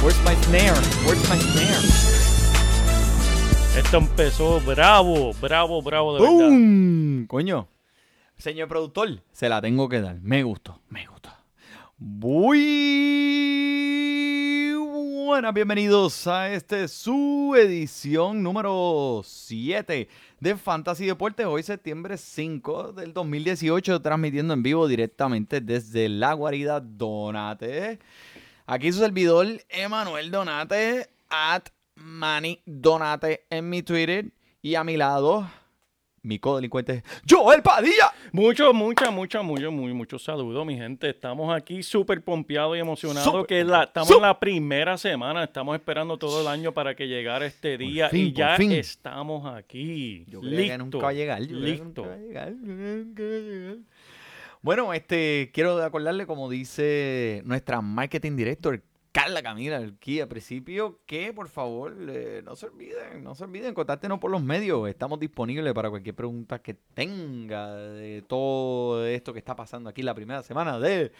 Where's my snare? Where's my snare? Esto empezó bravo, bravo, bravo de verdad. ¡Bum! Coño. Señor productor, se la tengo que dar. Me gustó, me gustó. Muy buenas, bienvenidos a este su edición número 7 de Fantasy Deportes. Hoy septiembre 5 del 2018, transmitiendo en vivo directamente desde la guarida Donate. Aquí su servidor, Emanuel Donate, at Manny Donate en mi Twitter. Y a mi lado, mi codelincuente, Joel Padilla. Mucho, mucha, mucha, mucho, muy, muchos saludos, mi gente. Estamos aquí súper pompeados y emocionados. Que la, estamos en la primera semana. Estamos esperando todo el año para que llegara este día. fin, y ya fin. estamos aquí. Yo que Listo, nunca va a llegar. Yo creía que Listo. nunca va a llegar, yo creía que nunca va a llegar. Bueno, este, quiero acordarle, como dice nuestra marketing director, Carla Camila, aquí al principio, que por favor eh, no se olviden, no se olviden, contáctenos por los medios. Estamos disponibles para cualquier pregunta que tenga de todo esto que está pasando aquí la primera semana de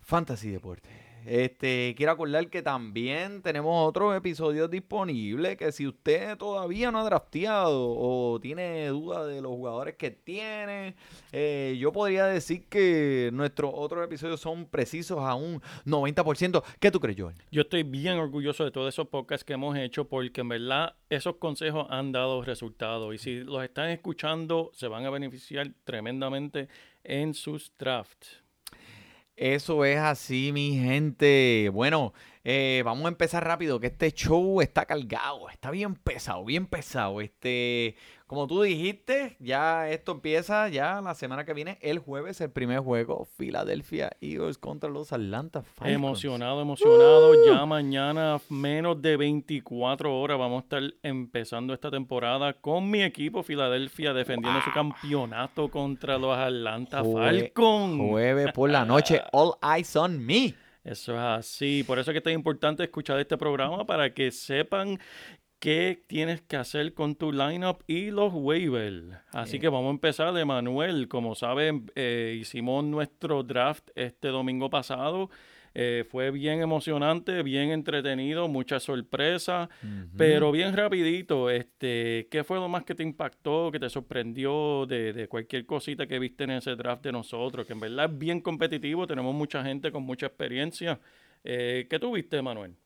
Fantasy Deporte. Este, quiero acordar que también tenemos otros episodios disponibles que si usted todavía no ha drafteado o tiene dudas de los jugadores que tiene, eh, yo podría decir que nuestros otros episodios son precisos a un 90%. ¿Qué tú crees, Joel? Yo estoy bien orgulloso de todos esos podcasts que hemos hecho porque en verdad esos consejos han dado resultados y si los están escuchando se van a beneficiar tremendamente en sus drafts. Eso es así, mi gente. Bueno, eh, vamos a empezar rápido, que este show está cargado, está bien pesado, bien pesado. Este, como tú dijiste, ya esto empieza ya la semana que viene, el jueves, el primer juego, Philadelphia Eagles contra los Atlanta Falcons. Emocionado, emocionado. Ya mañana, menos de 24 horas, vamos a estar empezando esta temporada con mi equipo Filadelfia defendiendo su campeonato contra los Atlanta Jue- Falcons. Jueves por la noche, all eyes on me. Eso es así. Por eso es que es tan importante escuchar este programa para que sepan qué tienes que hacer con tu lineup y los waivers. Así que vamos a empezar, Emanuel. Como saben, eh, hicimos nuestro draft este domingo pasado. Eh, fue bien emocionante, bien entretenido, mucha sorpresa, pero bien rapidito. Este, ¿Qué fue lo más que te impactó, que te sorprendió de, de cualquier cosita que viste en ese draft de nosotros? Que en verdad es bien competitivo, tenemos mucha gente con mucha experiencia. Eh, ¿Qué tuviste, Manuel?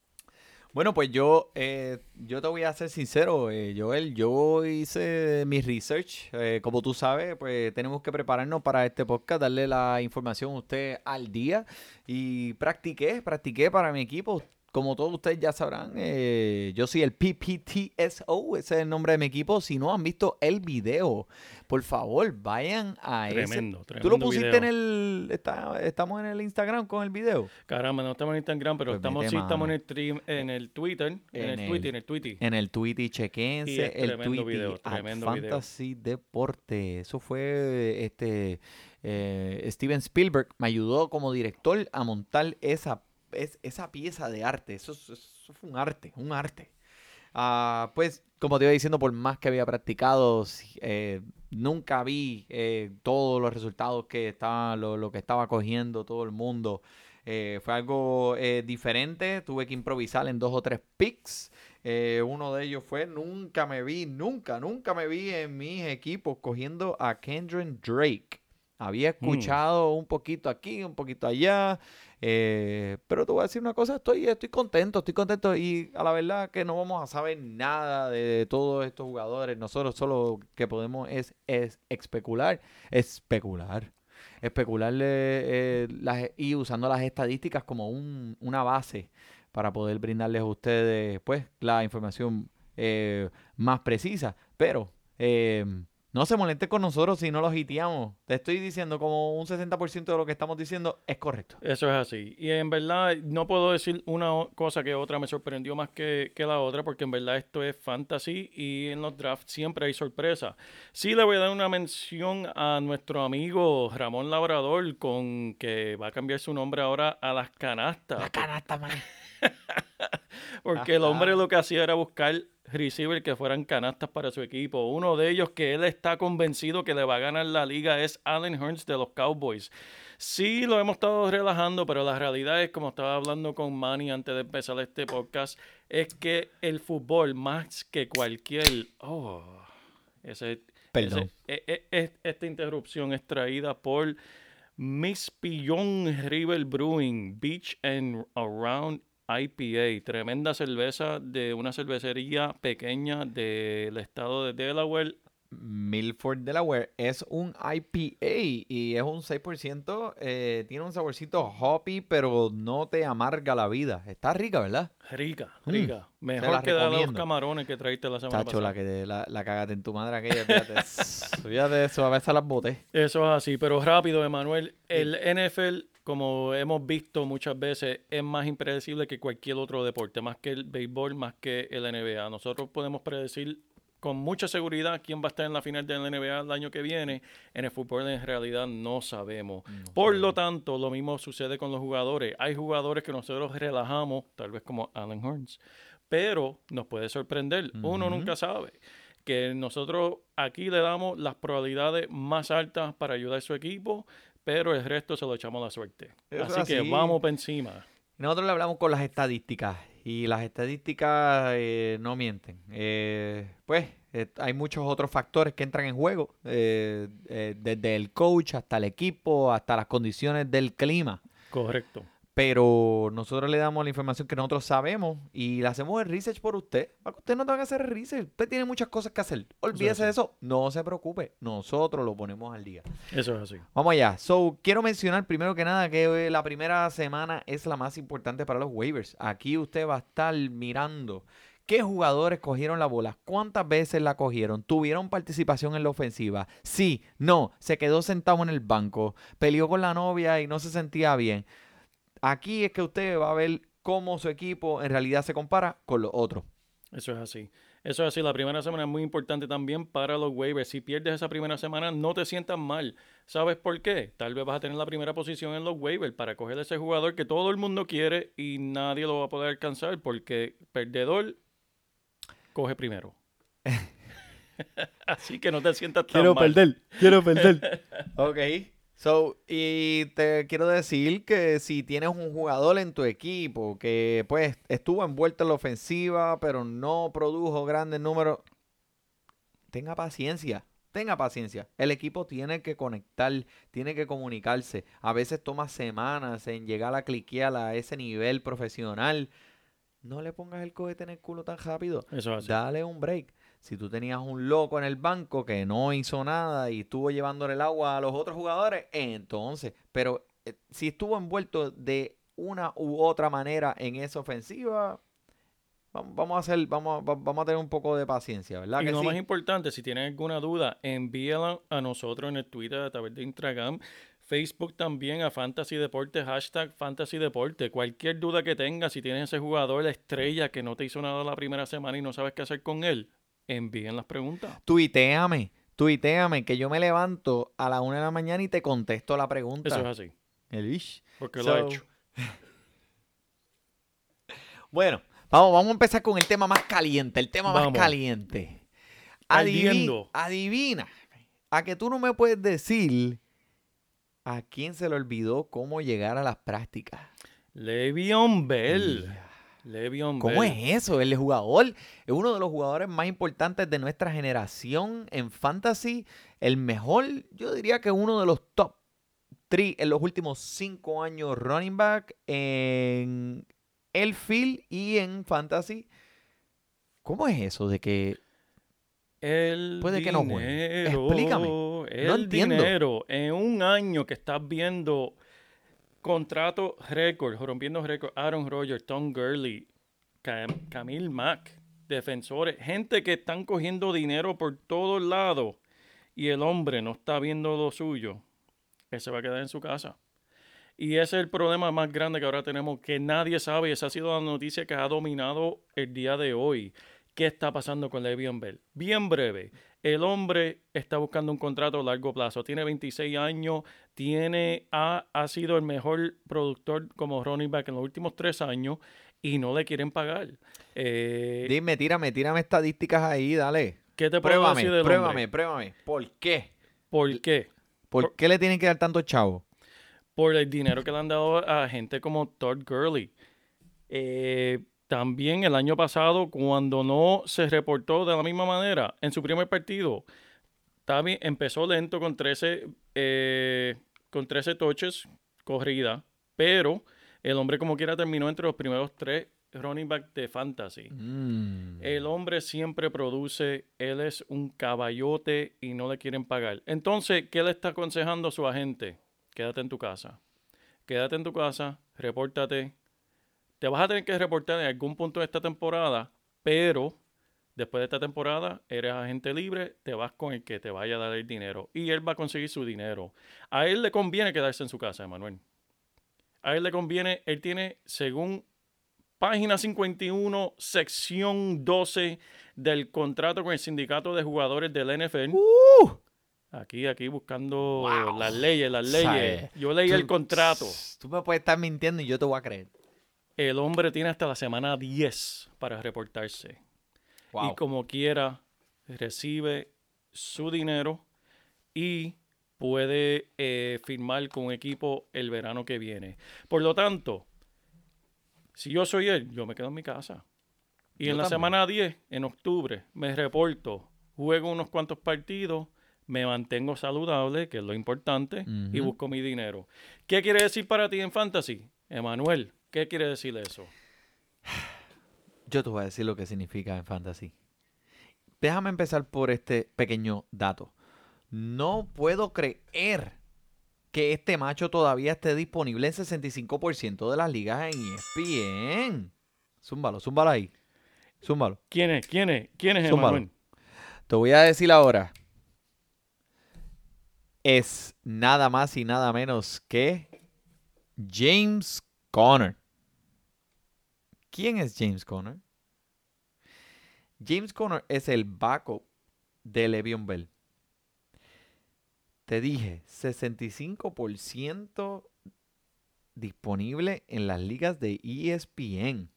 Bueno, pues yo, eh, yo te voy a ser sincero, eh, Joel, yo hice mi research, eh, como tú sabes, pues tenemos que prepararnos para este podcast, darle la información a usted al día y practiqué, practiqué para mi equipo. Como todos ustedes ya sabrán, eh, yo soy el PPTSO, ese es el nombre de mi equipo. Si no han visto el video, por favor, vayan a Tremendo, ese. ¿Tú tremendo lo pusiste video. en el... está- estamos en el Instagram con el video? Caramba, no estamos en Instagram, pero Pues estamos, sí estamos en el, stream, en el Twitter, en, En el, el- Twitter, en el Twitter. En el Y chequense el Tweety video, tremendo video. Fantasy Deporte. Eso fue este eh, Steven Spielberg me ayudó como director a montar esa, es- esa pieza de arte. Eso, es- eso fue un arte, un arte. Ah, pues, como te iba diciendo, por más que había practicado, eh, nunca vi eh, todos los resultados que estaba, lo, que estaba cogiendo todo el mundo. Eh, fue algo diferente. Tuve que improvisar en dos o tres picks. Uno de ellos fue, nunca me vi, nunca, nunca me vi en mis equipos cogiendo a Kendrick Drake. Había escuchado un poquito aquí, un poquito allá, eh, pero te voy a decir una cosa, estoy, estoy contento, estoy contento y a la verdad que no vamos a saber nada de, todos estos jugadores. Nosotros solo que podemos es, es especular, especular, especular eh, las- y usando las estadísticas como un- una base para poder brindarles a ustedes pues la información eh, más precisa. Pero eh, no se moleste con nosotros si no los hiteamos. Te estoy diciendo como un 60% de lo que estamos diciendo es correcto. Eso es así. Y en verdad no puedo decir una cosa que otra me sorprendió más que, que la otra, porque en verdad esto es fantasy y en los drafts siempre hay sorpresa. Sí le voy a dar una mención a nuestro amigo Ramón Labrador con que va a cambiar su nombre ahora a las canastas. canasta, man. Porque el hombre lo que hacía era buscar receivers que fueran canastas para su equipo. Uno de ellos que él está convencido que le va a ganar la liga es Allen Hurns de los Cowboys. Sí, lo hemos estado relajando, pero la realidad es, como estaba hablando con Manny antes de empezar este podcast, es que el fútbol, más que cualquier... Oh, ese, Perdón. ese- e- e- e- esta interrupción es traída por Miss Pillon River Brewing Beach and Around IPA, tremenda cerveza de una cervecería pequeña del estado de Delaware. Milford Delaware es un IPA y es un 6%. eh, tiene un saborcito hoppy, pero no te amarga la vida. Está rica, ¿verdad? Rica, Mm, rica. Mejor que de los camarones que traíste la semana Chacho, la pasada. que la, la cagaste en tu madre aquella. Fíjate, fíjate eso, a veces las boté. Eso es así, pero rápido, Emanuel. El NFL, como hemos visto muchas veces, es más impredecible que cualquier otro deporte, más que el béisbol, más que el NBA. Nosotros podemos predecir con mucha seguridad quién va a estar en la final de la NBA el año que viene. En el fútbol en realidad no sabemos. Por lo tanto, lo mismo sucede con los jugadores. Hay jugadores que nosotros relajamos, tal vez como Allen Hurns, pero nos puede sorprender. Uno nunca sabe que nosotros aquí le damos las probabilidades más altas para ayudar a su equipo, pero el resto se lo echamos a la suerte. Eso Así, que vamos para encima. Nosotros le hablamos con las estadísticas y las estadísticas eh, no mienten. Eh, pues eh, hay muchos otros factores que entran en juego, desde el coach hasta el equipo, hasta las condiciones del clima. Correcto. Pero nosotros le damos la información que nosotros sabemos y le hacemos el research por usted. Para que usted no tenga que hacer el research. Usted tiene muchas cosas que hacer. Olvídese de eso. No se preocupe. Nosotros lo ponemos al día. Eso es así. Vamos allá. So, quiero mencionar primero que nada que eh, la primera semana es la más importante para los waivers. Aquí usted va a estar mirando qué jugadores cogieron la bola, cuántas veces la cogieron, tuvieron participación en la ofensiva. Sí, no, se quedó sentado en el banco, peleó con la novia y no se sentía bien. Aquí es que usted va a ver cómo su equipo en realidad se compara con los otros. Eso es así. Eso es así. La primera semana es muy importante también para los waivers. Si pierdes esa primera semana, no te sientas mal. ¿Sabes por qué? Tal vez vas a tener la primera posición en los waivers para coger a ese jugador que todo el mundo quiere y nadie lo va a poder alcanzar porque perdedor coge primero. así que no te sientas tan mal. quiero perder. ok. So, y te quiero decir que si tienes un jugador en tu equipo que pues estuvo envuelto en la ofensiva, pero no produjo grandes números, tenga paciencia. Tenga paciencia. El equipo tiene que conectar, tiene que comunicarse. A veces toma semanas en llegar a cliquear a ese nivel profesional. No le pongas el cohete en el culo tan rápido. Eso. Dale un break. Si tú tenías un loco en el banco que no hizo nada y estuvo llevándole el agua a los otros jugadores, entonces, pero eh, si estuvo envuelto de una u otra manera en esa ofensiva, vam- vamos a hacer, vamos, vamos a tener un poco de paciencia, ¿verdad? Y que lo sí? más importante, si tienes alguna duda, envíala a nosotros en el Twitter a través de Instagram, Facebook también a Fantasy Deporte, hashtag Fantasy Deporte. Cualquier duda que tengas, si tienes ese jugador, la estrella que no te hizo nada la primera semana y no sabes qué hacer con él, envíen las preguntas. Tuiteame, tuiteame, que yo me levanto a la una de la mañana y te contesto la pregunta. Eso es así, El ish. porque So, lo he hecho. Bueno, vamos, vamos a empezar con el tema más caliente, el tema Vamos. más caliente. Adivi- Ardiendo. adivina, a que tú no me puedes decir a quién se le olvidó cómo llegar a las prácticas. Le'Veon Bell. Le'Veon ¿Cómo Bell. es eso? El jugador es uno de los jugadores más importantes de nuestra generación en fantasy. El mejor, yo diría que uno de los top 3 en los últimos 5 años running back en el field y en fantasy. ¿Cómo es eso de que El Puede que no juegue. dinero, Explícame. El entiendo. dinero en un año que estás viendo Contrato récord, rompiendo récord. Aaron Rodgers, Tom Gurley, Cam Camille Mack, defensores, gente que están cogiendo dinero por todos lados y el hombre no está viendo lo suyo, él se va a quedar en su casa. Y ese es el problema más grande que ahora tenemos, que nadie sabe, esa ha sido la noticia que ha dominado el día de hoy. ¿Qué está pasando con Le'Veon Bell? Bien breve, el hombre está buscando un contrato a largo plazo, tiene 26 años, tiene, ha, ha sido el mejor productor como running back en los últimos tres años y no le quieren pagar. Eh, Dime, tírame, tírame estadísticas ahí, dale. ¿Qué te puedo Pruébame, decir del pruébame, hombre? pruébame. ¿Por qué? ¿Por qué? ¿Por Por- qué le tienen que dar tanto chavo? por el dinero que le han dado a gente como Todd Gurley. Eh, también el año pasado, cuando no se reportó de la misma manera en su primer partido, también empezó lento con 13, eh, con 13 touches corrida, pero el hombre como quiera terminó entre los primeros tres running back de fantasy. Mm. El hombre siempre produce, él es un caballote y no le quieren pagar. Entonces, ¿qué le está aconsejando a su agente? Quédate en tu casa. Quédate en tu casa, repórtate. Te vas a tener que reportar en algún punto de esta temporada, pero después de esta temporada eres agente libre, te vas con el que te vaya a dar el dinero y él va a conseguir su dinero. A él le conviene quedarse en su casa, Emanuel. A él le conviene, él tiene, según página 51, sección 12 del contrato con el sindicato de jugadores del NFL. Uh, Aquí, aquí buscando Wow. las leyes, las leyes. Sabe, Yo leí tú- el contrato. Tú me puedes estar mintiendo y yo te voy a creer. El hombre tiene hasta la semana 10 para reportarse. Wow. Y como quiera, recibe su dinero y puede eh, firmar con un equipo el verano que viene. Por lo tanto, si yo soy él, yo me quedo en mi casa. Y Yo en la también. semana 10, en octubre, me reporto, juego unos cuantos partidos, me mantengo saludable, que es lo importante, y busco mi dinero. ¿Qué quiere decir para ti en fantasy? Emanuel, ¿qué quiere decir eso? Yo te voy a decir lo que significa en fantasy. Déjame empezar por este pequeño dato. No puedo creer que este macho todavía esté disponible en 65% de las ligas en ESPN. Zúmbalo, zúmbalo ahí. Zúmbalo. ¿Quién es? ¿Quién es? ¿Quién es. Emanuel? Te voy a decir ahora. Es nada más y nada menos que James Conner. ¿Quién es James Conner? James Conner es el backup de Le'Veon Bell. Te dije, 65% disponible en las ligas de ESPN.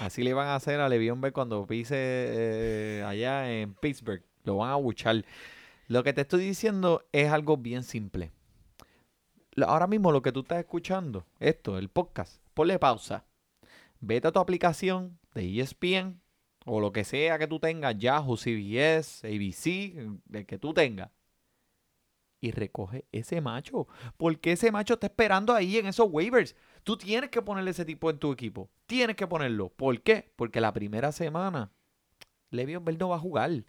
Así le van a hacer a Le'Veon Bell cuando pise eh, allá en Pittsburgh. Lo van a buchar. Lo que te estoy diciendo es algo bien simple. Ahora mismo lo que tú estás escuchando, esto, el podcast, ponle pausa. Vete a tu aplicación de ESPN o lo que sea que tú tengas, Yahoo, CBS, ABC, el que tú tengas. Y recoge ese macho. Porque ese macho está esperando ahí en esos waivers. Tú tienes que ponerle ese tipo en tu equipo. Tienes que ponerlo. ¿Por qué? Porque la primera semana Le'Veon Bell no va a jugar.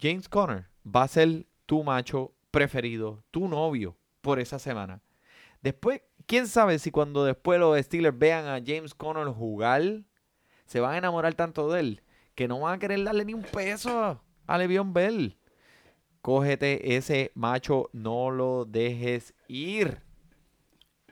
James Conner va a ser tu macho preferido, tu novio por esa semana. Después, quién sabe si cuando después los Steelers vean a James Conner jugar, se van a enamorar tanto de él que no van a querer darle ni un peso a Le'Veon Bell. Cógete ese macho, no lo dejes ir.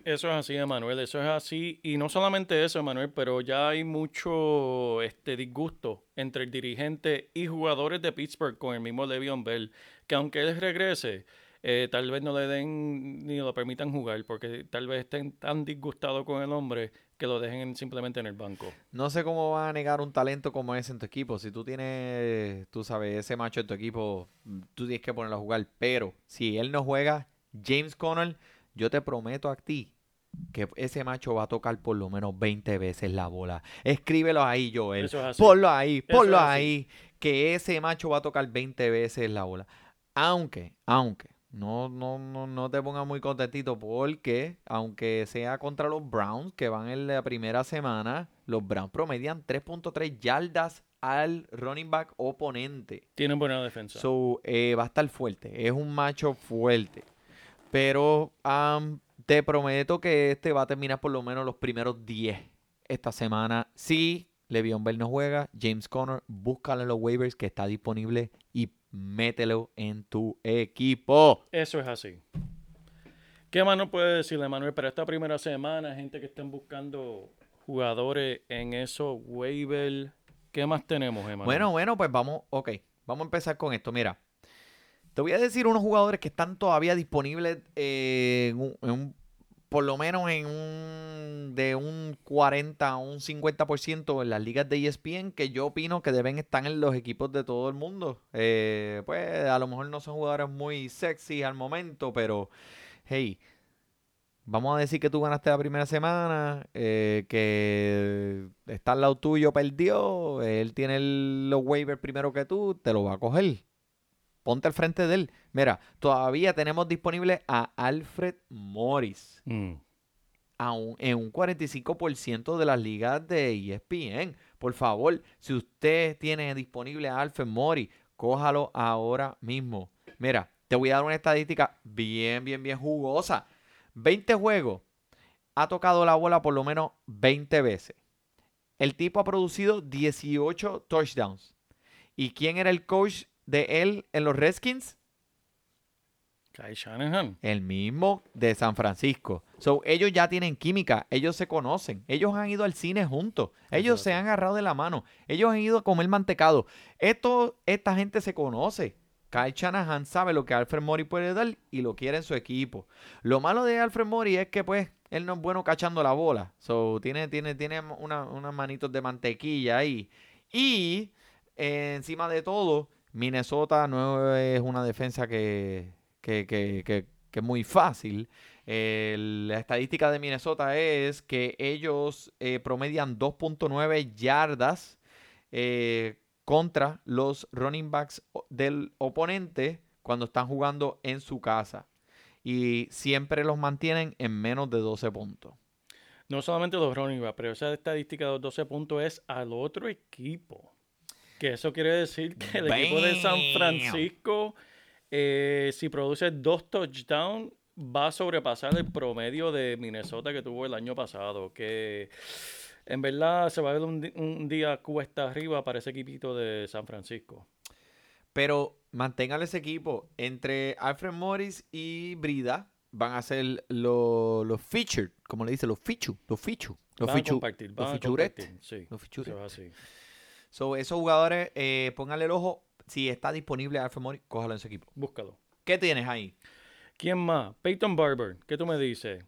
Eso es así, Emanuel, eso es así. Y no solamente eso, Emanuel, pero ya hay mucho este, disgusto entre el dirigente y jugadores de Pittsburgh con el mismo Le'Veon Bell, que aunque él regrese, eh, tal vez no le den ni lo permitan jugar, porque tal vez estén tan disgustados con el hombre que lo dejen simplemente en el banco. No sé cómo van a negar un talento como ese en tu equipo. Si tú tienes, tú sabes, ese macho en tu equipo, tú tienes que ponerlo a jugar. Pero si él no juega, James Conner, yo te prometo a ti que ese macho va a tocar por lo menos 20 veces la bola. Escríbelo ahí, Joel. Eso es así. Ponlo ahí, ponlo es ahí. Que ese macho va a tocar 20 veces la bola. Aunque, aunque, no, no, no, no te pongas muy contentito porque, aunque sea contra los Browns, que van en la primera semana, los Browns promedian 3.3 yardas al running back oponente. Tienen buena defensa. So, eh, va a estar fuerte. Es un macho fuerte. Pero te prometo que este va a terminar por lo menos los primeros 10 esta semana. Si Le'Veon Bell no juega, James Conner, búscalo en los waivers que está disponible y mételo en tu equipo. Eso es así. ¿Qué más nos puede decirle, Manuel? Para esta primera semana, gente que estén buscando jugadores en esos waivers, ¿qué más tenemos, Emanuel? Bueno, bueno, pues vamos, ok, vamos a empezar con esto. Mira, te voy a decir unos jugadores que están todavía disponibles eh, en un- en un- por lo menos en un de un 40 a un 50% en las ligas de ESPN que yo opino que deben estar en los equipos de todo el mundo. Eh, pues a lo mejor no son jugadores muy sexy al momento, pero hey, vamos a decir que tú ganaste la primera semana, eh, que está al lado tuyo, perdió, él tiene el- los waivers primero que tú, te lo va a coger. Ponte al frente de él. Mira, todavía tenemos disponible a Alfred Morris Mm. a un- en un 45% de las ligas de ESPN. Por favor, si usted tiene disponible a Alfred Morris, cójalo ahora mismo. Mira, te voy a dar una estadística bien, bien, bien jugosa. 20 juegos, ha tocado la bola por lo menos 20 veces. El tipo ha producido 18 touchdowns. ¿Y quién era el coach de él en los Redskins? Kyle Shanahan. El mismo de San Francisco. So, ellos ya tienen química, ellos se conocen, ellos han ido al cine juntos, ellos se han agarrado de la mano, ellos han ido a comer mantecado. Esto, esta gente se conoce. Kyle Shanahan sabe lo que Alfred Mori puede dar y lo quiere en su equipo. Lo malo de Alfred Mori es que, pues, él no es bueno cachando la bola. So, tiene, tiene, tiene una- unas manitos de mantequilla ahí. Y, eh, encima de todo, Minnesota no es una defensa que, que, que- que- es muy fácil. Eh, la estadística de Minnesota es que ellos eh, promedian 2.9 yardas eh, contra los running backs del oponente cuando están jugando en su casa. Y siempre los mantienen en menos de 12 puntos. No solamente los running backs, pero esa estadística de los 12 puntos es al otro equipo. Que eso quiere decir que el equipo de San. Francisco, eh, si produce dos touchdowns, va a sobrepasar el promedio de Minnesota que tuvo el año pasado. Que en verdad se va a ver un, un día cuesta arriba para ese equipito de San Francisco. Pero mantengan ese equipo. Entre Alfred Morris y Brida van a ser los los featured, como le dice, los fichu, los fichu, los Van a fichu, los a fichuret, compartir, Sí, los. So, esos jugadores, eh, pónganle el ojo. Si está disponible Alfred Morris, cójalo en su equipo. Búscalo. ¿Qué tienes ahí? ¿Quién más? Peyton Barber. ¿Qué tú me dices?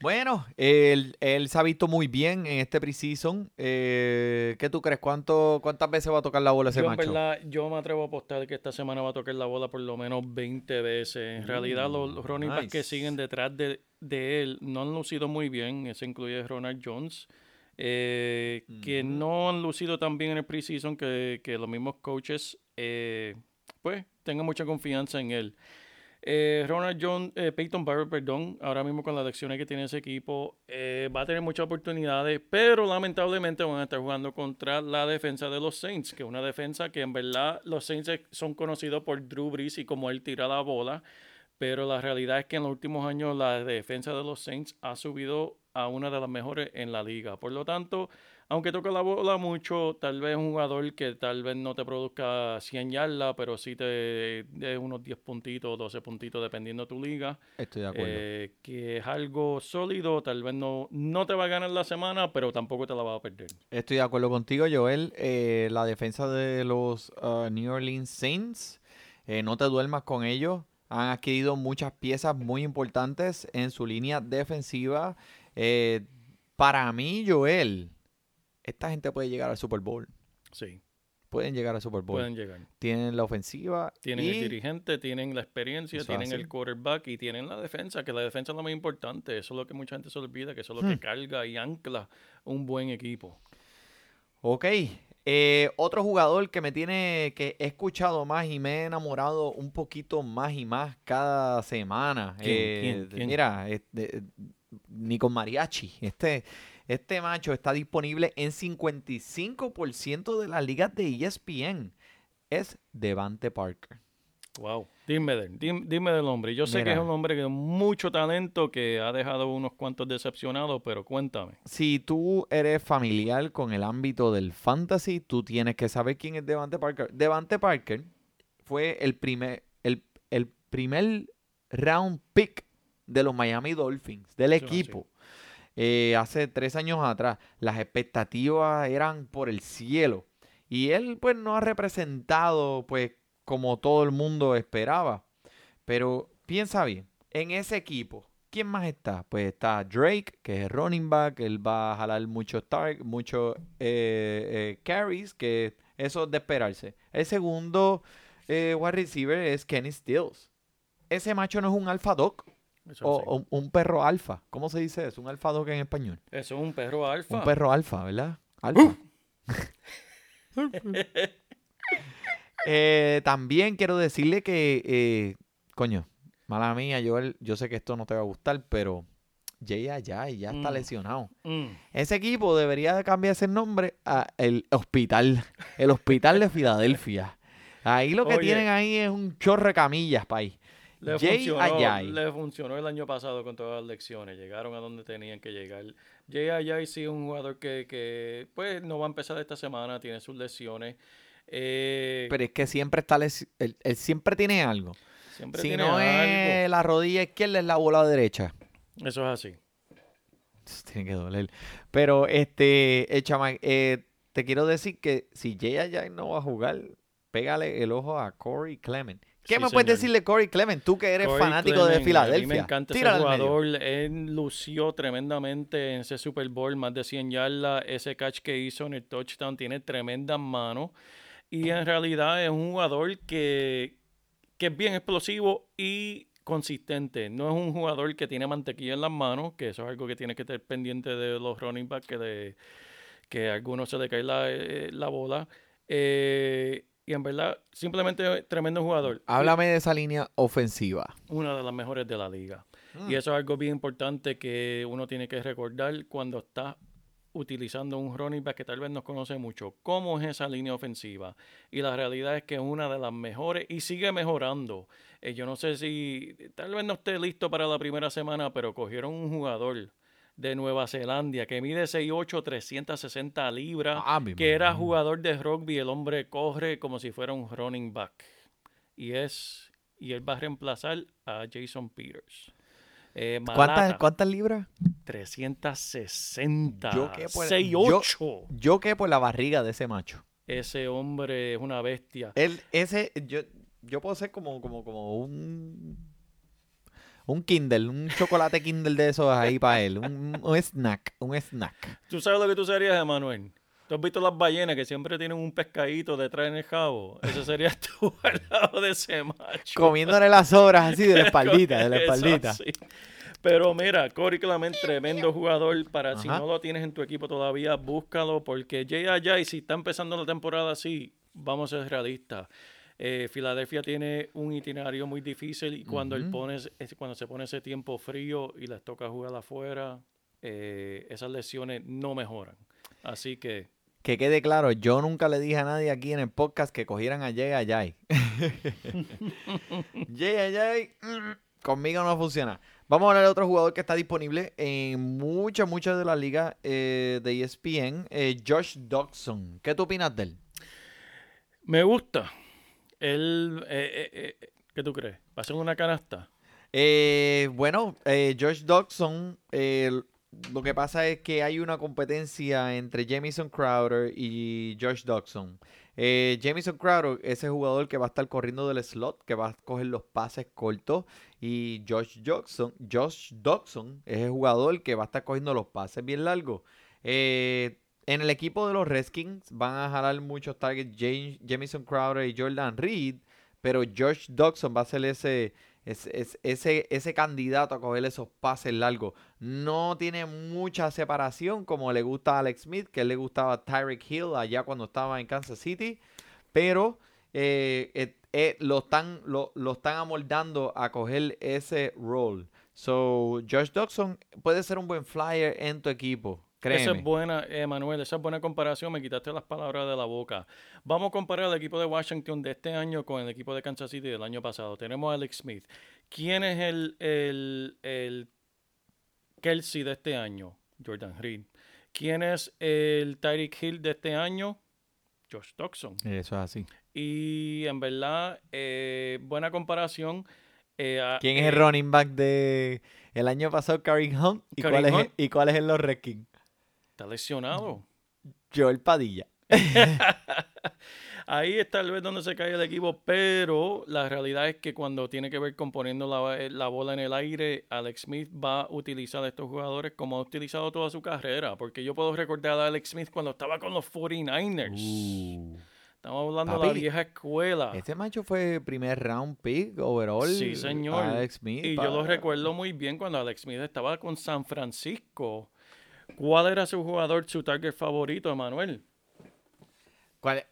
Bueno, él, él se ha visto muy bien en este preseason. Eh, ¿Qué tú crees? ¿Cuánto, ¿Cuántas veces va a tocar la bola ese Yo, macho? verdad, yo me atrevo a apostar que esta semana va a tocar la bola por lo menos 20 veces. En realidad, los, los running backs que siguen detrás de, de él no han lucido muy bien. Eso incluye Ronald Jones, eh, que no han lucido tan bien en el preseason que, que los mismos coaches, eh, pues, tengan mucha confianza en él. Eh, Ronald Jones, eh, Peyton Barber, perdón, ahora mismo con las lecciones que tiene ese equipo, eh, va a tener muchas oportunidades, pero lamentablemente van a estar jugando contra la defensa de los Saints, que es una defensa que en verdad los Saints son conocidos por Drew Brees y como él tira la bola, pero la realidad es que en los últimos años la defensa de los Saints ha subido a una de las mejores en la liga. Por lo tanto, aunque toca la bola mucho, tal vez un jugador que tal vez no te produzca 100 yardas, pero sí te dé unos 10 puntitos, 12 puntitos, dependiendo de tu liga, Estoy de acuerdo. eh, que es algo sólido, tal vez no, no te va a ganar la semana, pero tampoco te la va a perder. Estoy de acuerdo contigo, Joel. Eh, la defensa de los uh, New Orleans Saints, eh, no te duermas con ellos. Han adquirido muchas piezas muy importantes en su línea defensiva. Eh, para mí, Joel, esta gente puede llegar al Super Bowl. Sí, Pueden llegar al Super Bowl. pueden llegar. Tienen la ofensiva. Tienen y el dirigente, tienen la experiencia, Eso tienen el quarterback y tienen la defensa, que la defensa es lo más importante. Eso es lo que mucha gente se olvida, que eso es lo Hmm. que carga y ancla un buen equipo. Ok. eh, otro jugador que me tiene, que he escuchado más y me he enamorado un poquito más y más cada semana. ¿Quién? Eh, ¿Quién? de- ¿Quién? Mira, este, ni con mariachi. Este, este macho está disponible en 55% de las ligas de ESPN. Es Devante Parker. Wow. Dime, del, dime, dime del hombre. Yo sé que es un hombre con mucho talento que ha dejado unos cuantos decepcionados, pero cuéntame. Si tú eres familiar con el ámbito del fantasy, tú tienes que saber quién es Devante Parker. Devante Parker fue el primer, el, el primer round pick de los Miami Dolphins, del equipo. Eh, hace tres años atrás, las expectativas eran por el cielo. Y él, pues, no ha representado, pues, como todo el mundo esperaba. Pero piensa bien, en ese equipo, ¿quién más está? Pues está Drake, que es running back, él va a jalar muchos muchos eh, eh, carries, que eso es de esperarse. El segundo eh, wide receiver es Kenny Stills. Ese macho no es un alfa dog Eso, o, sí. o un perro alfa. ¿Cómo se dice eso? Un alfa dog en español. Eso es un perro alfa. Un perro alfa, ¿verdad? Alfa. Eh, también quiero decirle que, eh, coño, mala mía, Joel, yo sé que esto no te va a gustar, pero Jay Ayay ya está Mm. lesionado. Mm. Ese equipo debería de cambiarse el nombre a el hospital, el hospital de Filadelfia. Ahí lo que Oye. tienen ahí es un chorro de camillas, país. Le Jay funcionó, Ayay. le funcionó el año pasado con todas las lecciones. Llegaron a donde tenían que llegar. Jay Ayay sí es un jugador que, que, pues no va a empezar esta semana, tiene sus lesiones. Eh, Pero es que siempre está lesi- él, él siempre tiene algo. siempre Si tiene no algo. es la rodilla izquierda, es la bola derecha. Eso es así. Eso Tiene que doler. Pero este, eh, chama- eh, te quiero decir que si Jay Ayay no va a jugar, pégale el ojo a Corey Clement. ¿Qué Sí, me puedes señor. decir de Corey Clement? Tú que eres Corey fanático Clement, de A mí Filadelfia. me encanta Tírala ese jugador. Él lució tremendamente en ese Super Bowl, más de 100 yardas. Ese catch que hizo en el touchdown tiene tremendas manos. Y en realidad es un jugador que, que es bien explosivo y consistente. No es un jugador que tiene mantequilla en las manos, que eso es algo que tiene que estar pendiente de los running backs, que, de, que a algunos se le cae la, eh, la bola. Eh, y en verdad, simplemente tremendo jugador. Háblame de esa línea ofensiva. Una de las mejores de la liga. Mm. Y eso es algo bien importante que uno tiene que recordar cuando está utilizando un running back que tal vez no conoce mucho. ¿Cómo es esa línea ofensiva? Y la realidad es que es una de las mejores y sigue mejorando. Eh, yo no sé si tal vez no esté listo para la primera semana, pero cogieron un jugador de Nueva Zelanda que mide 6'8", 360 libras, Ave que era jugador de rugby. El hombre corre como si fuera un running back. Y es y él va a reemplazar a Jason Peters. Eh, ¿Cuántas, Malata, ¿Cuántas libras? 360. Yo que por- 6'8". Yo que por la barriga de ese macho. Ese hombre es una bestia. Él, ese, yo, yo puedo ser como, como, como un, un Kindle, un chocolate Kindle de esos ahí para él, un, un snack, un snack. ¿Tú sabes lo que tú serías, Emanuel? ¿Tú has visto las ballenas que siempre tienen un pescadito detrás en el jabo? Ese serías tú al lado de ese macho. Comiéndole las sobras así de la espaldita, de la Eso espaldita. así. Pero mira, Corey Clement, tremendo jugador. Para si Ajá. no lo tienes en tu equipo todavía, búscalo. Porque Jay Ajay, si está empezando la temporada así, vamos a ser realistas. Eh, Filadelfia tiene un itinerario muy difícil y cuando, él Ujú. pones, es- cuando se pone ese tiempo frío y les toca jugar afuera, eh, esas lesiones no mejoran. Así que Que quede claro, yo nunca le dije a nadie aquí en el podcast que cogieran a Jay Ayay. Jay Ayay, mm, conmigo no funciona. Vamos a hablar de otro jugador que está disponible en muchas, muchas de las ligas eh, de ESPN, eh, Josh Dodson. ¿Qué tú opinas de él? me gusta. Él, eh, eh, eh, ¿Qué tú crees? ¿Va a ser una canasta? Eh, bueno, Josh Dodson, lo que pasa es que hay una competencia entre Jamison Crowder y Josh Dodson. Eh, Jamison Crowder, ese jugador que va a estar corriendo del slot, que va a coger los pases cortos. Y Josh Dodson es el jugador que va a estar cogiendo los pases bien largos. Eh, en el equipo de los Redskins van a jalar muchos targets James, Crowder y Jordan Reed. Pero Josh Dodson va a ser ese, ese, ese- ese, candidato a coger esos pases largos. No tiene mucha separación como le gusta a Alex Smith, que le gustaba Tyreek Hill allá cuando estaba en Kansas City. Pero eh, eh, eh, lo, están, lo, lo están amoldando a coger ese role. So, Josh Dodson puede ser un buen flyer en tu equipo. Créeme. Esa es buena, Emanuel, esa es buena comparación. Me quitaste las palabras de la boca. Vamos a comparar el equipo de Washington de este año con el equipo de Kansas City del año pasado. Tenemos a Alex Smith. ¿Quién es el, el, el Kelsey de este año? Jordan Reed. ¿Quién es el Tyreek Hill de este año? Josh Doxson. Eso es así. Y en verdad, eh, buena comparación. Eh, a- ¿Quién es eh, el running back de el año pasado, Karim Hunt? ¿Y, Kareem cuál es. ¿Y cuál es en los Redskins? Está lesionado. Joel Padilla. Ahí es tal vez donde se cae el equipo, pero la realidad es que cuando tiene que ver con poniendo la, eh, la bola en el aire, Alex Smith va a utilizar a estos jugadores como ha utilizado toda su carrera. Porque yo puedo recordar a Alex Smith cuando estaba con los 49ers. Uh, Estamos hablando de la vieja escuela. este macho fue primer round pick overall. Sí, señor. Alex Smith. Y yo lo recuerdo muy bien cuando Alex Smith estaba con San Francisco. ¿Cuál era su jugador, su target favorito, Emanuel? ¿Cuál es?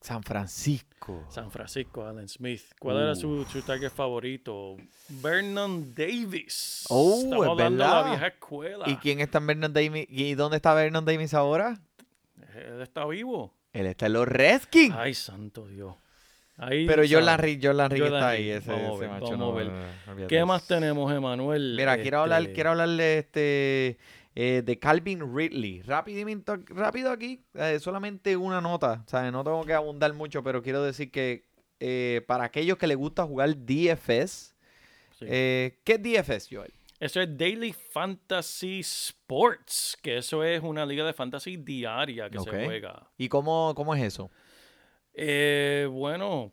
San Francisco. San Francisco, Allen Smith. ¿Cuál era su, su target favorito? Vernon Davis. Oh, Estamos es hablando de la verdad. vieja escuela. ¿Y quién está Vernon Davis? ¿Y dónde está Vernon Davis ahora? Él está vivo. Él está en los Redskins. Ay, santo Dios. Ahí, Pero Reed, Jordan Reed Jordan está ahí. Ese, Vamos ese macho vamos no, a ver. no, ¿Qué de más tenemos, Emanuel? Mira, quiero hablar, Este, quiero hablarle este eh, de Calvin Ridley. Rapidito, rápido aquí, eh, solamente una nota. Sea, no tengo que abundar mucho, pero quiero decir que eh, para aquellos que les gusta jugar DFS, sí. ¿qué es DFS, Joel? Eso es Daily Fantasy Sports, que eso es una liga de fantasy diaria que se juega. ¿Y cómo, cómo es eso? Eh, bueno,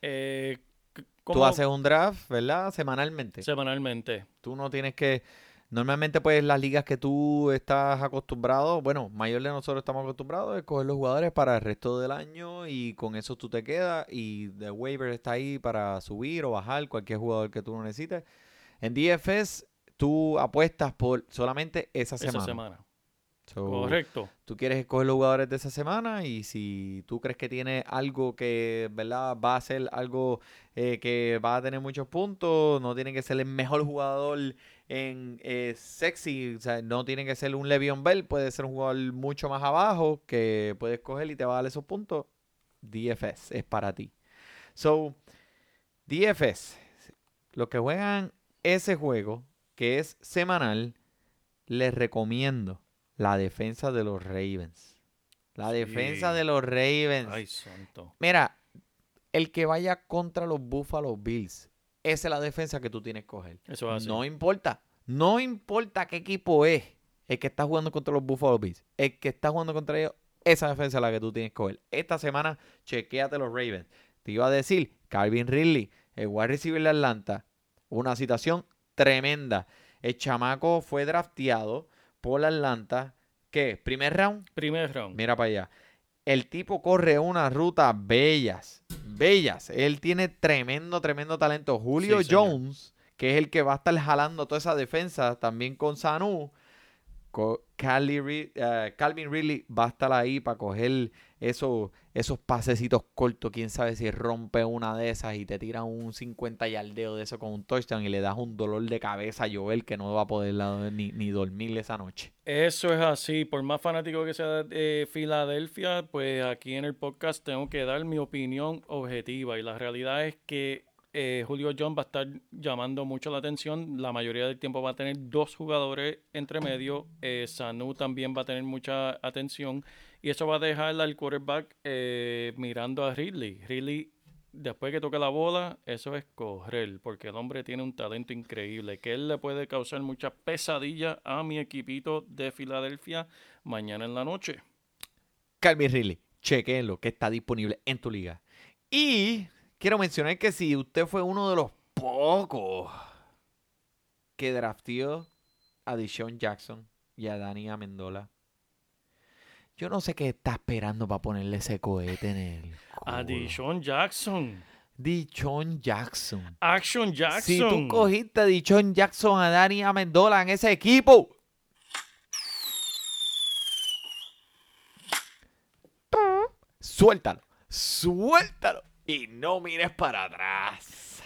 eh, Tú ¿cómo- haces un draft, ¿verdad? Semanalmente. semanalmente. Tú no tienes que... Normalmente, pues, las ligas que tú estás acostumbrado, bueno, mayor de nosotros estamos acostumbrados a escoger los jugadores para el resto del año y con eso tú te quedas y The Waiver está ahí para subir o bajar cualquier jugador que tú no necesites. En DFS, tú apuestas por solamente esa semana. Esa semana. So, Correcto. Tú quieres escoger los jugadores de esa semana y si tú crees que tiene algo que, ¿verdad? Va a ser algo eh, que va a tener muchos puntos, no tiene que ser el mejor jugador en eh, sexy, o sea, no tiene que ser un Le'Veon Bell, puede ser un jugador mucho más abajo que puedes coger y te va a dar esos puntos. DFS es para ti. So, DFS, los que juegan ese juego, que es semanal, les recomiendo la defensa de los Ravens. La defensa Sí. de los Ravens. Ay, santo. Mira, el que vaya contra los Buffalo Bills, esa es la defensa que tú tienes que coger. Eso. No importa. No importa qué equipo es el que está jugando contra los Buffalo Bills. El que está jugando contra ellos, esa defensa es la que tú tienes que coger. Esta semana, chequéate los Ravens. Te iba a decir, Calvin Ridley, el wide receiver de Atlanta, una situación tremenda. El chamaco fue drafteado por Atlanta. ¿Qué? ¿Primer round? Primer round. Mira para allá. El tipo corre unas rutas bellas, bellas. Él tiene tremendo, tremendo talento. Julio Sí. Jones, que es el que va a estar jalando toda esa defensa, también con Sanu. Eh, Calvin Ridley va a estar ahí para coger esos, esos pasecitos cortos. Quién sabe si rompe una de esas y te tira un 50 yardeo de eso con un touchdown y le das un dolor de cabeza a Joel que no va a poder ni, ni dormir esa noche. Eso es así. Por más fanático que sea de Filadelfia, pues aquí en el podcast tengo que dar mi opinión objetiva. Y la realidad es que eh, Julio Jones va a estar llamando mucho la atención. La mayoría del tiempo va a tener dos jugadores entre medio. Eh, Sanu también va a tener mucha atención. Y eso va a dejar al quarterback eh, mirando a Ridley. Ridley, después que toque la bola, eso es correr. Porque el hombre tiene un talento increíble. Que él le puede causar mucha pesadilla a mi equipito de Filadelfia mañana en la noche. Calvin Ridley, chequenlo, que está disponible en tu liga. Y quiero mencionar que si usted fue uno de los pocos que drafteó a Deshaun Jackson y a Dani Amendola, yo no sé qué está esperando para ponerle ese cohete en el A. Deshaun Jackson. Deshaun Jackson. Action Jackson. Si tú cogiste a Deshaun Jackson a Dani Amendola en ese equipo, suéltalo, suéltalo y no mires para atrás.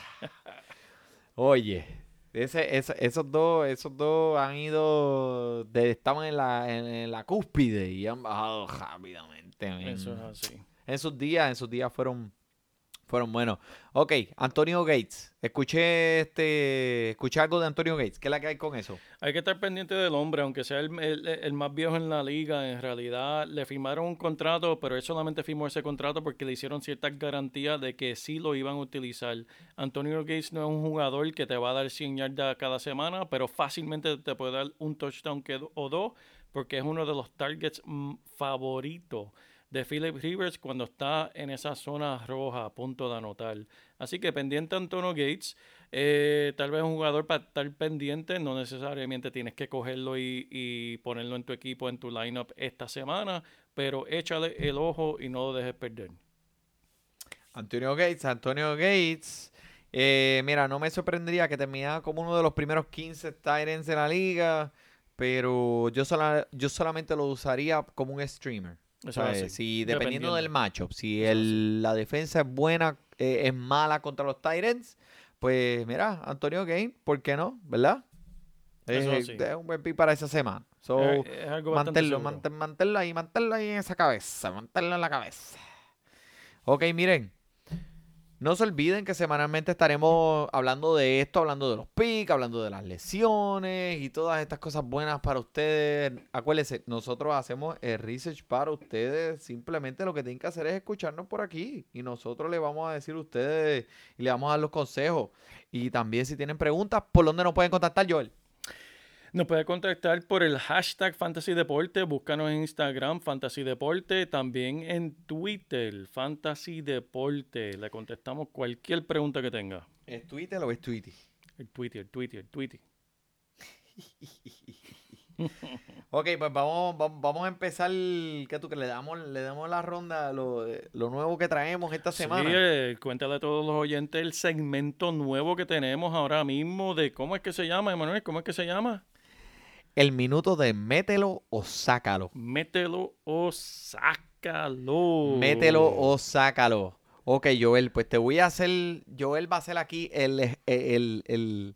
Oye, ese, ese- esos dos, esos dos han ido de- estaban en la, en, en la cúspide y han bajado rápidamente. men. Eso es así. En sus días, en sus días fueron, fueron buenos. Ok, Antonio Gates. Escuché este, escuché algo de Antonio Gates. ¿Qué es la que hay con eso? Hay que estar pendiente del hombre, aunque sea el, el- más viejo en la liga. En realidad le firmaron un contrato, pero él solamente firmó ese contrato porque le hicieron ciertas garantías de que sí lo iban a utilizar. Antonio Gates no es un jugador que te va a dar 100 yardas cada semana, pero fácilmente te puede dar un touchdown o dos, porque es uno de los targets mm, favoritos de Philip Rivers cuando está en esa zona roja a punto de anotar. Así que pendiente Antonio Gates. Eh, tal vez un jugador para estar pendiente, no necesariamente tienes que cogerlo y, y ponerlo en tu equipo, en tu lineup esta semana, pero échale el ojo y no lo dejes perder. Antonio Gates, Antonio Gates. eh, mira, no me sorprendería que terminara como uno de los primeros 15 Titans de la liga, pero yo, yo solamente lo usaría como un streamer. Eso O sea. Si dependiendo, del matchup, si el- la defensa es buena, eh, es mala contra los Titans, pues mira, Antonio Gates, ¿por qué no? ¿Verdad? Eso Es, es un buen pick para esa semana. So, Es- es manténlo, seguro. mantén- manténlo ahí, manténlo ahí en esa cabeza, manténlo en la cabeza. Ok, miren. No se olviden que semanalmente estaremos hablando de esto, hablando de los picks, hablando de las lesiones y todas estas cosas buenas para ustedes. Acuérdense, nosotros hacemos el research para ustedes. Simplemente lo que tienen que hacer es escucharnos por aquí. Y nosotros le vamos a decir a ustedes y le vamos a dar los consejos. Y también si tienen preguntas, ¿por dónde nos pueden contactar, Joel? Nos puede contactar por el hashtag Fantasy Deporte, búscanos en Instagram Fantasy Deporte, también en Twitter Fantasy Deporte. Le contestamos cualquier pregunta que tenga. ¿Es Twitter o es Tweety? El Twitter, Twitter, Twitter. Ok, pues vamos, vamos, vamos a empezar. ¿Qué tú que le damos, le damos la ronda lo, lo nuevo que traemos esta semana? Sí, eh, cuéntale a todos los oyentes el segmento nuevo que tenemos ahora mismo de cómo es que se llama, Emanuel, ¿cómo es que se llama? El minuto de mételo o sácalo. Mételo o sácalo. Mételo o sácalo. Ok, Joel, pues te voy a hacer. Joel va a hacer aquí el, el, el,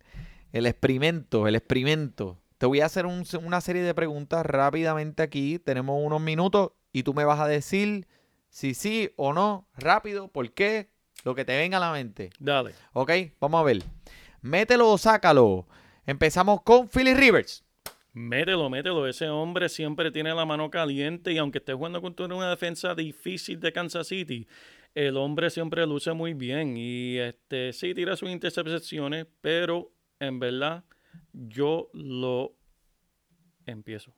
el experimento. El experimento. Te voy a hacer un- una serie de preguntas rápidamente aquí. Tenemos unos minutos y tú me vas a decir si sí o no, rápido, por qué, lo que te venga a la mente. Dale. Ok, vamos a ver. Mételo o sácalo. Empezamos con Philly Rivers. Mételo, mételo. Ese hombre siempre tiene la mano caliente y aunque esté jugando contra una defensa difícil de Kansas City, el hombre siempre luce muy bien y este sí tira sus intercepciones, pero en verdad yo lo empiezo.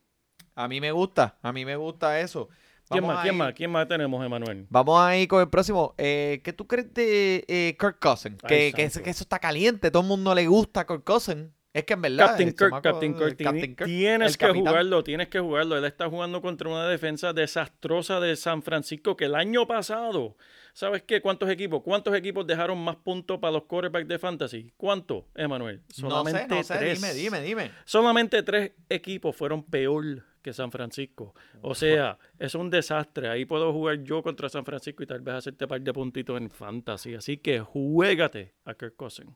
A mí me gusta, a mí me gusta eso. ¿Quién más? ¿Quién más? ¿Quién más tenemos, Emanuel? Vamos a ir con el próximo. Eh, ¿Qué tú crees de eh, Kirk Cousins? Que, que eso está caliente, todo el mundo le gusta a Kirk Cousins. Es que en verdad. Captain Kirk, chamaco- Captain Kirk, Captain tienes que capitán. jugarlo, tienes que jugarlo. Él está jugando contra una defensa desastrosa de San Francisco que el año pasado, ¿sabes qué? ¿Cuántos equipos? ¿Cuántos equipos dejaron más puntos para los quarterbacks de fantasy? ¿Cuántos, Emanuel? No sé, no sé, tres. dime, dime, dime. Solamente tres equipos fueron peor que San Francisco. O sea, es un desastre. Ahí puedo jugar yo contra San Francisco y tal vez hacerte par de puntitos en fantasy. Así que juégate a Kirk Cousins.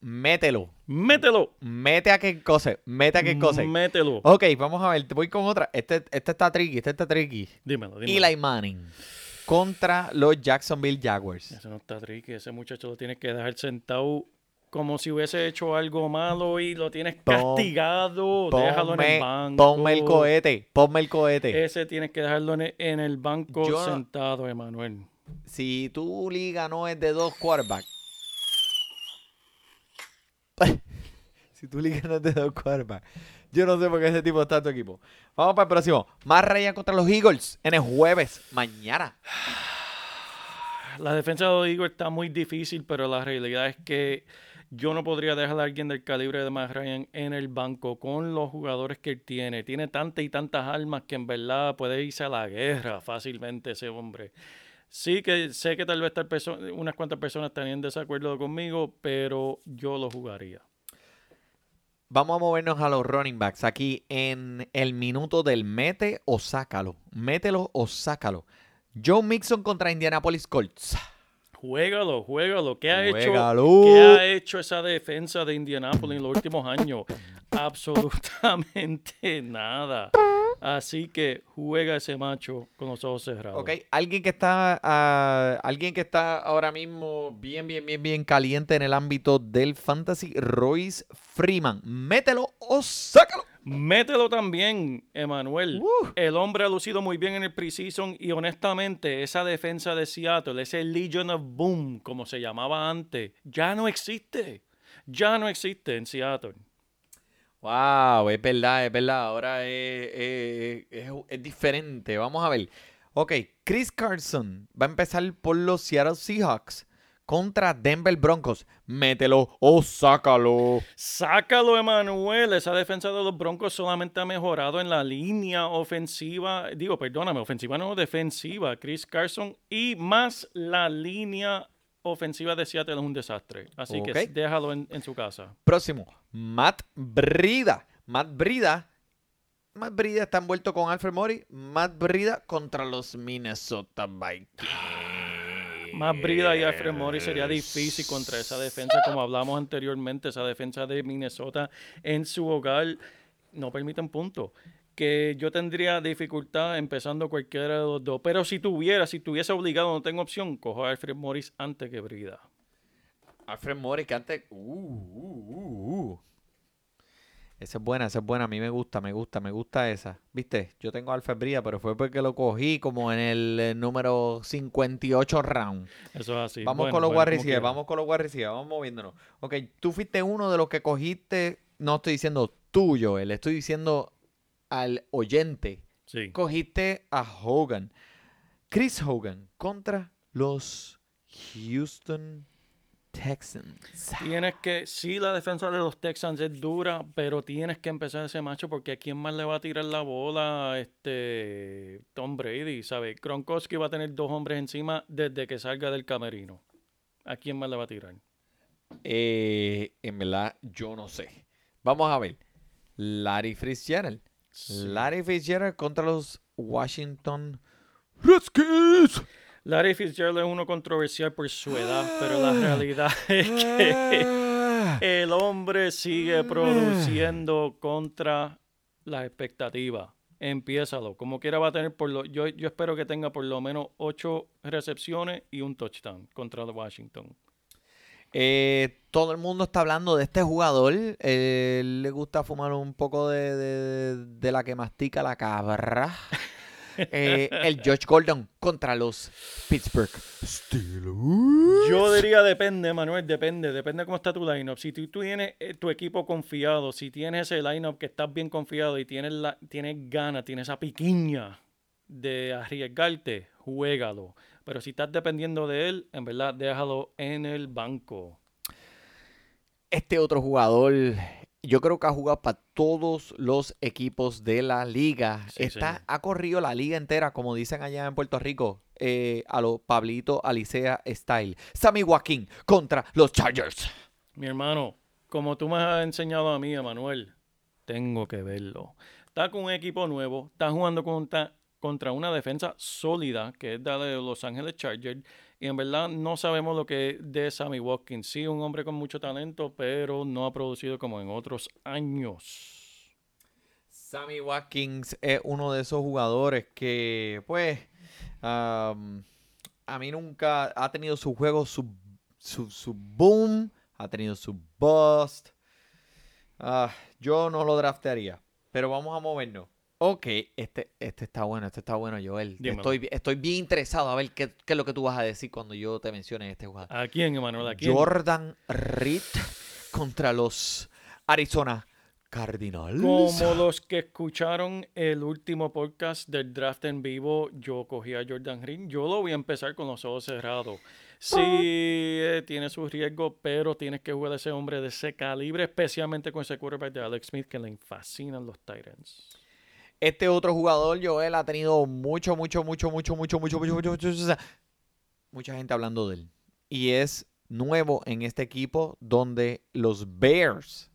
Mételo. Mételo. Mete a Kirk Cousins. Mete a Kirk Cousins. Mételo. Ok, vamos a ver. Te voy con otra. Este, este está tricky, este está tricky. Dímelo, dímelo. Eli Manning contra los Jacksonville Jaguars. Ese no está tricky. Ese muchacho lo tienes que dejar sentado como si hubiese hecho algo malo y lo tienes Pon- castigado. Déjalo en Ponme, el banco. ponme el cohete. Ponme el cohete. Ese tienes que dejarlo en el, en el banco Yo- sentado, Emanuel. Si tu liga no es de dos quarterbacks. si tu liga no dos quarterbacks. Yo no sé por qué ese tipo está en tu equipo. Vamos para el próximo. Más Ryan contra los Eagles en el jueves. Mañana. La defensa de los Eagles está muy difícil, pero la realidad es que yo no podría dejar a alguien del calibre de Matt Ryan en el banco con los jugadores que él tiene. Tiene tantas y tantas armas que en verdad puede irse a la guerra fácilmente ese hombre. Sí que sé que tal vez tal unas cuantas personas estarían en desacuerdo conmigo, pero yo lo jugaría. Vamos a movernos a los running backs aquí en el minuto del mete o sácalo. Mételo o sácalo. Joe Mixon contra Indianapolis Colts. Juégalo, juégalo. ¿Qué ha hecho? ¿Qué ha hecho esa defensa de Indianapolis en los últimos años? absolutamente nada. Así que juega ese macho con los ojos cerrados. Ok, alguien que está ah, alguien que está ahora mismo bien, bien, bien, bien caliente en el ámbito del fantasy, Royce Freeman. Mételo o sácalo. Mételo también, Emanuel. Uh. El hombre ha lucido muy bien en el preseason y honestamente esa defensa de Seattle, ese Legion of Boom, como se llamaba antes, ya no existe. Ya no existe en Seattle. Wow, es verdad, es verdad. Ahora es, es- es- diferente. Vamos a ver. Ok, Chris Carson va a empezar por los Seattle Seahawks contra Denver Broncos. Mételo o sácalo. Sácalo, Emanuel. Esa defensa de los Broncos solamente ha mejorado en la línea ofensiva. Digo, perdóname, ofensiva no defensiva. Chris Carson y más la línea ofensiva de Seattle es un desastre. Así que déjalo en, en su casa. Próximo, Matt Brida. Matt Brida. Matt Brida está envuelto con Alfred Mori. Matt Brida contra los Minnesota Vikings. Más Brida y Alfred Morris sería difícil contra esa defensa, como hablamos anteriormente, esa defensa de Minnesota en su hogar no permiten puntos. Que yo tendría dificultad empezando cualquiera de los dos. Pero si tuviera, si tuviese obligado, no tengo opción, cojo a Alfred Morris antes que Brida. Alfred Mori que antes... Uh, uh, uh, uh. Esa es buena, esa es buena. A mí me gusta, me gusta, me gusta esa. ¿Viste? Yo tengo Alfred Brida, pero fue porque lo cogí como en el eh, número 58 round. Eso es así. Vamos Bueno, con los bueno, vamos con los receivers, vamos moviéndonos. Ok, tú fuiste uno de los que cogiste, no estoy diciendo tuyo, le estoy diciendo al oyente. Sí. Cogiste a Hogan. Chris Hogan contra los Houston Texans. Tienes que, sí, la defensa de los Texans es dura, pero tienes que empezar ese macho porque a quién más le va a tirar la bola este Tom Brady, ¿sabes? Gronkowski va a tener dos hombres encima desde que salga del camerino. ¿A quién más le va a tirar? Eh, en verdad, yo no sé. Vamos a ver. Larry Fitzgerald. Sí. Larry Fitzgerald contra los Washington Redskins. Larry Fitzgerald es uno controversial por su edad, pero la realidad es que Ah. el hombre sigue produciendo contra las expectativas. Empiézalo. Como quiera va a tener por lo, yo, yo espero que tenga por lo menos ocho recepciones y un touchdown contra Washington. Eh, todo el mundo está hablando de este jugador. Eh, le gusta fumar un poco de, de- de la que mastica la cabra. Eh, el George Gordon contra los Pittsburgh Steelers. Yo diría depende, Manuel, depende, depende cómo está tu lineup. Si tú, tú tienes eh, tu equipo confiado, si tienes ese lineup que estás bien confiado y tienes la, tienes ganas, tienes esa piquiña de arriesgarte, juégalo. Pero si estás dependiendo de él, en verdad, déjalo en el banco. Este otro jugador, yo creo que ha jugado para todos los equipos de la liga. Sí, Está, ha corrido la liga entera, como dicen allá en Puerto Rico, eh, a los Pablito Alicea Style. Sammy Joaquín contra los Chargers. Mi hermano, como tú me has enseñado a mí, Emanuel, tengo que verlo. Está con un equipo nuevo, está jugando contra, contra una defensa sólida, que es la de Los Ángeles Chargers, y en verdad no sabemos lo que es de Sammy Watkins. Sí, un hombre con mucho talento, pero no ha producido como en otros años. Sammy Watkins es uno de esos jugadores que, pues, am, a mí nunca ha tenido su juego, su, su, su boom, ha tenido su bust. Ah, yo no lo draftearía, pero vamos a movernos. Ok, este, este está bueno, este está bueno, Joel. Dímelo. Estoy, estoy bien interesado a ver qué, qué es lo que tú vas a decir cuando yo te mencione este jugador. ¿A quién, Emanuel? ¿A quién? Jordan Reed contra los Arizona Cardinals. Como los que escucharon el último podcast del draft en vivo, yo cogí a Jordan Green. Yo lo voy a empezar con los ojos cerrados. Sí, eh, tiene sus riesgos, pero tienes que jugar a ese hombre de ese calibre, especialmente con ese quarterback de Alex Smith que le fascinan los Titans. Este otro jugador, Joel, ha tenido mucho, mucho, mucho, mucho, mucho, mucho, mucho, mucho, mucho, mucho- mucha gente hablando de él. Y es nuevo en este equipo donde los Bears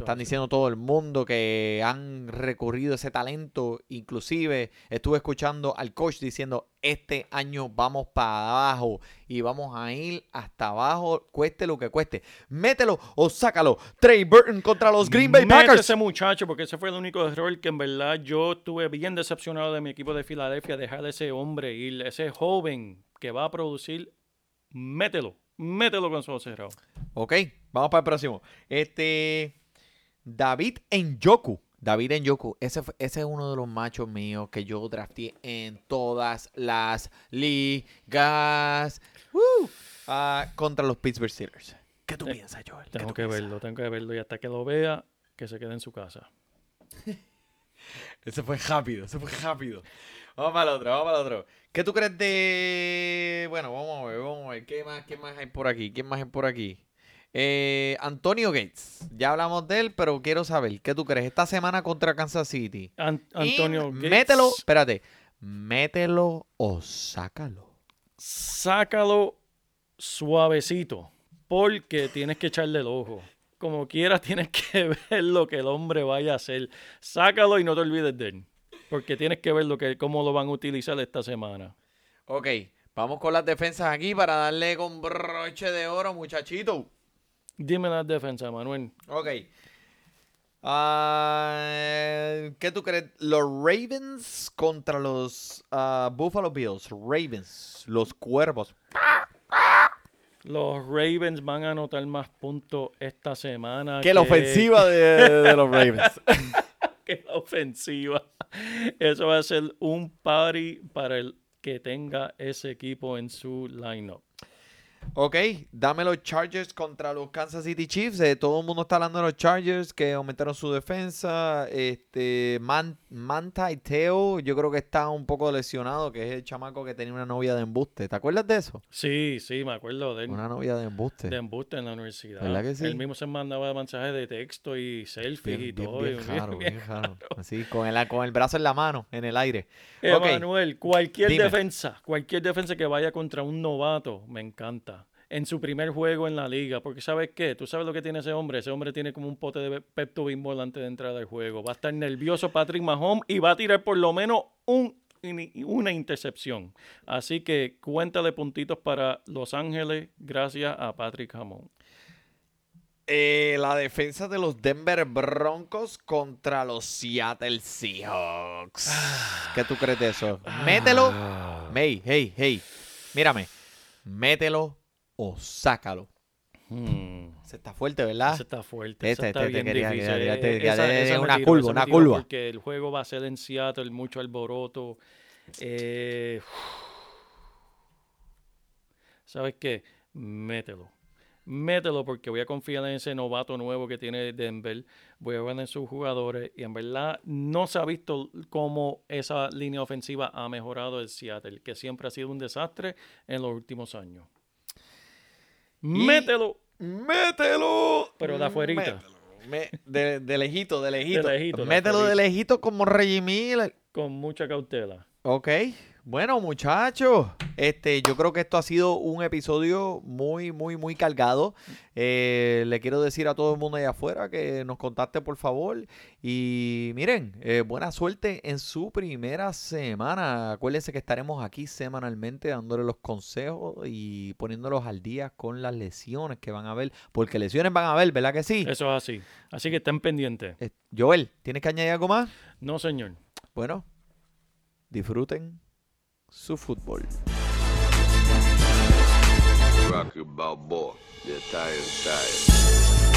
Están diciendo todo el mundo que han recurrido ese talento. Inclusive estuve escuchando al coach diciendo, este año vamos para abajo y vamos a ir hasta abajo, cueste lo que cueste. Mételo o sácalo. Trey Burton contra los Green Bay Mete Packers. ese muchacho, porque ese fue el único error que en verdad yo estuve bien decepcionado de mi equipo de Filadelfia, dejar a ese hombre ir, ese joven que va a producir, mételo, mételo con su ojos cerrados. Ok, vamos para el próximo. Este. David Njoku. David Njoku. Ese, ese es uno de los machos míos que yo drafté en todas las ligas. Ah, contra los Pittsburgh Steelers. ¿Qué tú Eh, piensas, Joel? ¿Qué Tengo que piensas? verlo, tengo que verlo y hasta que lo vea, que se quede en su casa. Ese fue rápido, ese fue rápido. Vamos para el otro, vamos para el otro. ¿Qué tú crees de. Bueno, vamos a ver, vamos a ver. ¿Qué más, qué más hay por aquí? ¿Quién más hay por aquí? Eh, Antonio Gates. Ya hablamos de él, pero quiero saber, ¿qué tú crees? Esta semana contra Kansas City. An- Y Antonio Gates, Mételo, espérate. Mételo o sácalo. sácalo suavecito, porque tienes que echarle el ojo. Como quieras, tienes que ver lo que el hombre vaya a hacer. Sácalo y no te olvides de él. Porque tienes que ver lo que, cómo lo van a utilizar esta semana. Ok, vamos con las defensas aquí para darle con broche de oro, muchachito. Dime la defensa, Manuel. Ok. Ah, ¿Qué tú crees? Los Ravens contra los ah, Buffalo Bills. Ravens, los cuervos. Los Ravens van a anotar más puntos esta semana. Que la ofensiva de, de los Ravens. que la ofensiva. Eso va a ser un party para el que tenga ese equipo en su lineup. Ok, dame los Chargers contra los Kansas City Chiefs. Eh, todo el mundo está hablando de los Chargers que aumentaron su defensa. Este, Man- Manta y Teo, yo creo que está un poco lesionado, que es el chamaco que tenía una novia de embuste. ¿Te acuerdas de eso? Sí, sí, me acuerdo de él. Una novia de embuste. De embuste en la universidad. ¿Verdad que sí? Él mismo se mandaba mensajes de texto y selfies y Bien, bien, todo. bien y raro, bien- bien raro. Así, con el, con el brazo en la mano, en el aire. Emanuel, cualquier Dime. defensa, cualquier defensa que vaya contra un novato, me encanta. En su primer juego en la liga, porque ¿sabes qué? Tú sabes lo que tiene ese hombre. Ese hombre tiene como un pote de Pepto Bismol antes de entrar al juego. Va a estar nervioso Patrick Mahomes y va a tirar por lo menos un, una intercepción. Así que cuéntale puntitos para Los Ángeles gracias a Patrick Mahomes. eh, la defensa de los Denver Broncos contra los Seattle Seahawks. ¿Qué tú crees de eso? Mételo. Hey, hey, hey. Mírame. Mételo o sácalo. Hmm. Se está fuerte, ¿verdad? Ese está fuerte. Ese está bien difícil. una curva, una curva. Porque el juego va a ser en Seattle, mucho alboroto. Eh, ¿Sabes qué? Mételo. Mételo porque voy a confiar en ese novato nuevo que tiene Denver. Voy a ver en sus jugadores. Y en verdad no se ha visto cómo esa línea ofensiva ha mejorado el Seattle, que siempre ha sido un desastre en los últimos años. Mételo. ¡Mételo! Pero de afuerita. Mételo. Me- de, de lejito, de lejito. lejito, de Mételo de lejito como Reggie Miller. Con mucha cautela. Ok, bueno muchachos, este, yo creo que esto ha sido un episodio muy, muy, muy cargado. Eh, le quiero decir a todo el mundo allá afuera que nos contacte por favor. Y miren, eh, buena suerte en su primera semana. Acuérdense que estaremos aquí semanalmente dándole los consejos y poniéndolos al día con las lesiones que van a ver. Porque lesiones van a haber, ¿verdad que sí? Eso es así. Así que estén pendientes. Eh, Joel, ¿tienes que añadir algo más? No, señor. Bueno, disfruten su fútbol. Rocky Balboa, the Italian style.